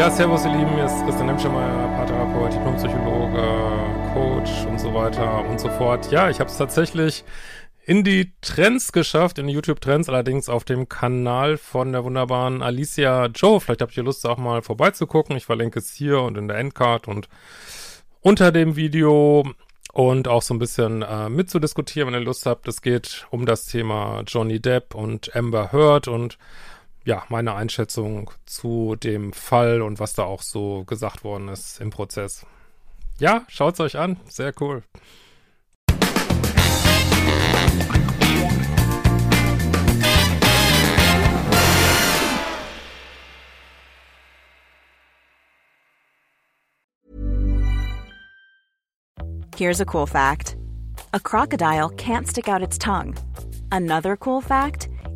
Ja, servus ihr Lieben, hier ist Christian Nemschemeyer, Paartherapeut, Diplompsychologe, Coach und so weiter und so fort. Ja, ich habe es tatsächlich in die Trends geschafft, in die YouTube-Trends, allerdings auf dem Kanal von der wunderbaren Alicia Joe. Vielleicht habt ihr Lust, auch mal vorbeizugucken. Ich verlinke es hier und in der Endcard und unter dem Video und auch so ein bisschen äh, mitzudiskutieren, wenn ihr Lust habt. Es geht um das Thema Johnny Depp und Amber Heard und ja, meine Einschätzung zu dem Fall und was da auch so gesagt worden ist im Prozess. Ja, schaut's euch an. Sehr cool. Here's a cool fact a crocodile can't stick out its tongue. Another cool fact